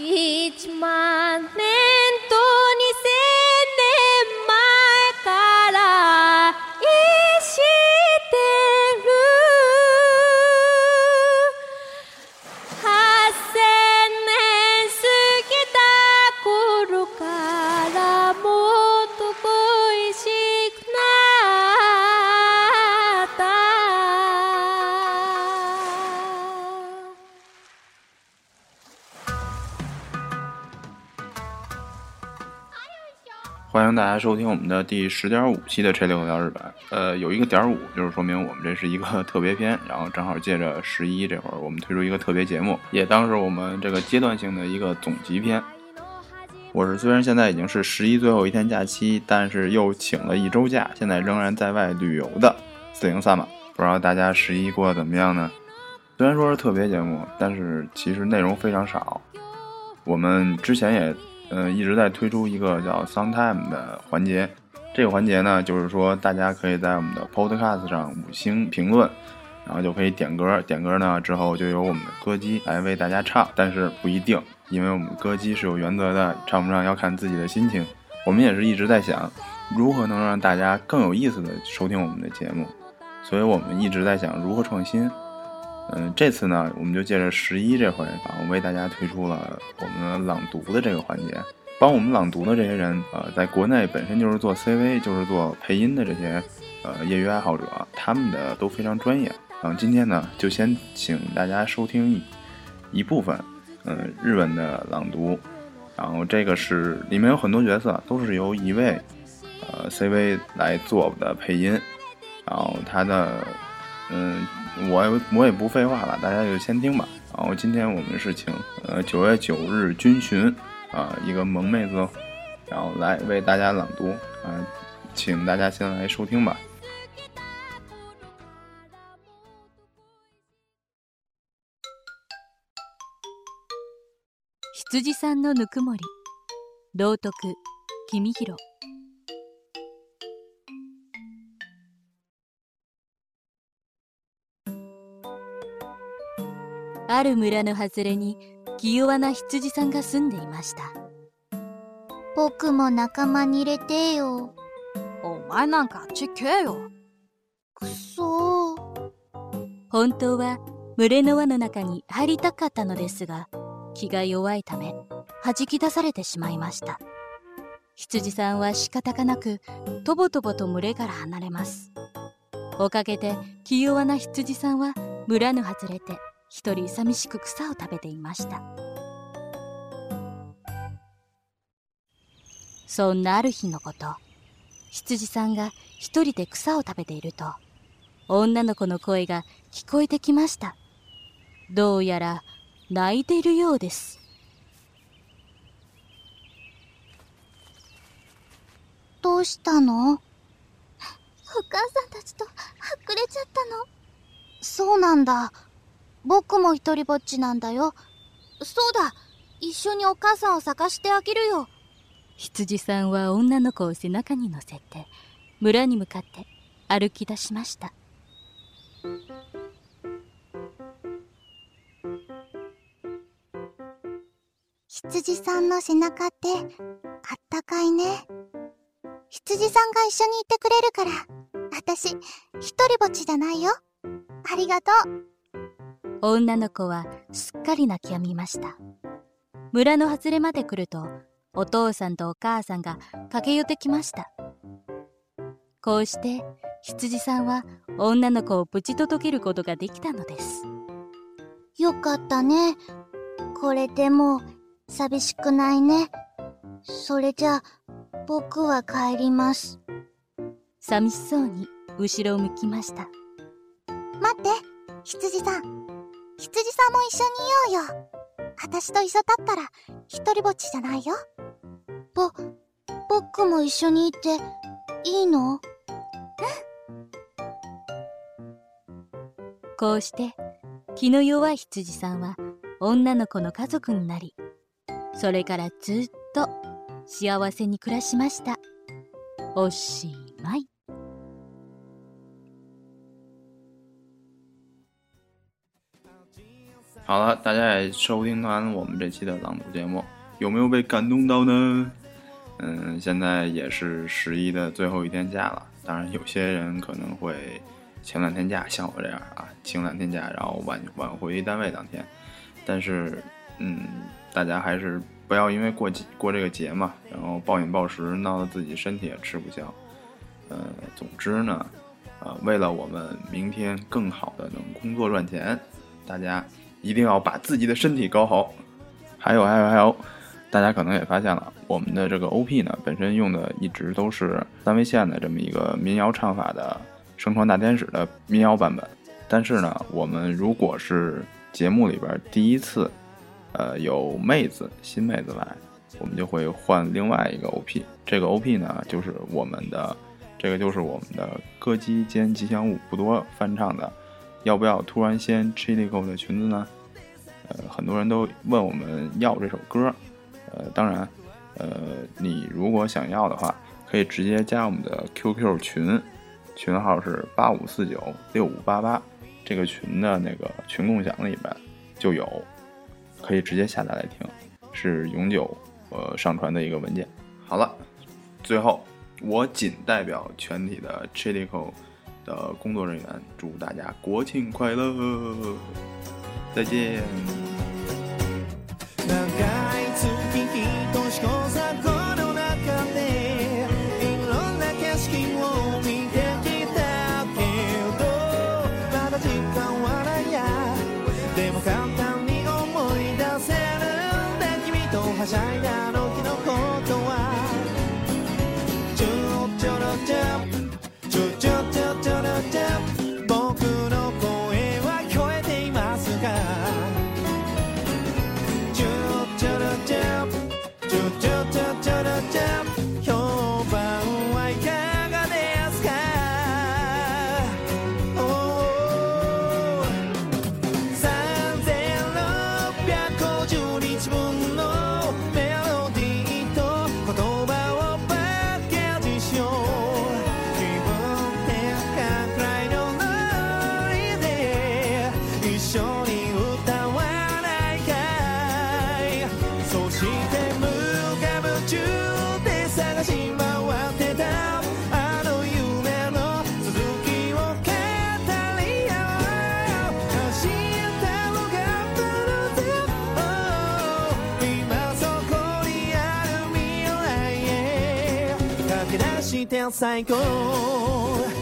each month. 欢迎大家收听我们的第十点五期的《吹流到日本》。呃，有一个点五，就是说明我们这是一个 特别篇。然后正好借着十一这会儿，我们推出一个特别节目，也当是我们这个阶段性的一个总集篇。我是虽然现在已经是十一最后一天假期，但是又请了一周假，现在仍然在外旅游的四零三嘛，不知道大家十一过得怎么样呢？虽然说是特别节目，但是其实内容非常少。我们之前也。嗯，一直在推出一个叫 Sometime 的环节。这个环节呢，就是说大家可以在我们的 Podcast 上五星评论，然后就可以点歌。点歌呢之后，就由我们的歌姬来为大家唱，但是不一定，因为我们歌姬是有原则的，唱不唱要看自己的心情。我们也是一直在想，如何能让大家更有意思的收听我们的节目，所以我们一直在想如何创新。嗯，这次呢，我们就借着十一这回，我为大家推出了我们朗读的这个环节。帮我们朗读的这些人，呃，在国内本身就是做 CV，就是做配音的这些，呃，业余爱好者，他们的都非常专业。然后今天呢，就先请大家收听一部分，嗯，日文的朗读。然后这个是里面有很多角色，都是由一位，呃，CV 来做的配音。然后他的，嗯。我我也不废话了，大家就先听吧。然后今天我们是请呃九月九日军巡啊一个萌妹子，然后来为大家朗读啊，请大家先来收听吧。《羊子山的ぬくもり空》道徳，君彦。ある村の外れに気弱な羊さんが住んでいました僕も仲間に入れてよお前なんかあっち行けよくそ本当は群れの輪の中に入りたかったのですが気が弱いため弾き出されてしまいました羊さんは仕方がなくとぼとぼと群れから離れますおかげで気弱な羊さんは村の外れて一人寂しく草を食べていましたそんなある日のこと羊さんが一人で草を食べていると女の子の声が聞こえてきましたどうやら泣いているようですどうしたのお母さんたちとはっくれちゃったのそうなんだ僕も一人ぼっちなんだよ。そうだ、一緒にお母さんを探してあげるよ。羊さんは女の子を背中に乗せて、村に向かって歩き出しました。羊さんの背中って、あったかいね。羊さんが一緒にいてくれるから、私、一人ぼっちじゃないよ。ありがとう。女の子はすっかり泣きやみました村の外れまで来るとお父さんとお母さんが駆け寄ってきましたこうして羊さんは女の子を無事とどけることができたのですよかったねこれでも寂しくないねそれじゃ僕は帰ります寂しそうに後ろを向きました待って羊さん羊さんも一緒にいようよ。私と一緒だったら、一りぼっちじゃないよ。ぼ、僕も一緒にいて、いいのうん。こうして、気の弱い羊さんは、女の子の家族になり、それからずっと幸せに暮らしました。おしまい。好了，大家也收听完我们这期的朗读节目，有没有被感动到呢？嗯，现在也是十一的最后一天假了。当然，有些人可能会请两天假，像我这样啊，请两天假，然后晚晚回单位当天。但是，嗯，大家还是不要因为过过这个节嘛，然后暴饮暴食，闹得自己身体也吃不消。呃，总之呢，呃，为了我们明天更好的能工作赚钱，大家。一定要把自己的身体搞好，还有还有还有，大家可能也发现了，我们的这个 OP 呢，本身用的一直都是三维线的这么一个民谣唱法的《声还大天使》的民谣版本。但是呢，我们如果是节目里边第一次，呃，有妹子新妹子来，我们就会换另外一个 OP。这个 OP 呢，就是我们的这个就是我们的歌姬兼吉祥物不多翻唱的。要不要突然掀 c h i l i c o 的裙子呢？呃，很多人都问我们要这首歌呃，当然，呃，你如果想要的话，可以直接加我们的 QQ 群，群号是八五四九六五八八，这个群的那个群共享里边就有，可以直接下载来听，是永久呃上传的一个文件。好了，最后我仅代表全体的 c h i l i c o 的工作人员，祝大家国庆快乐！再见。down. 21-5 ans.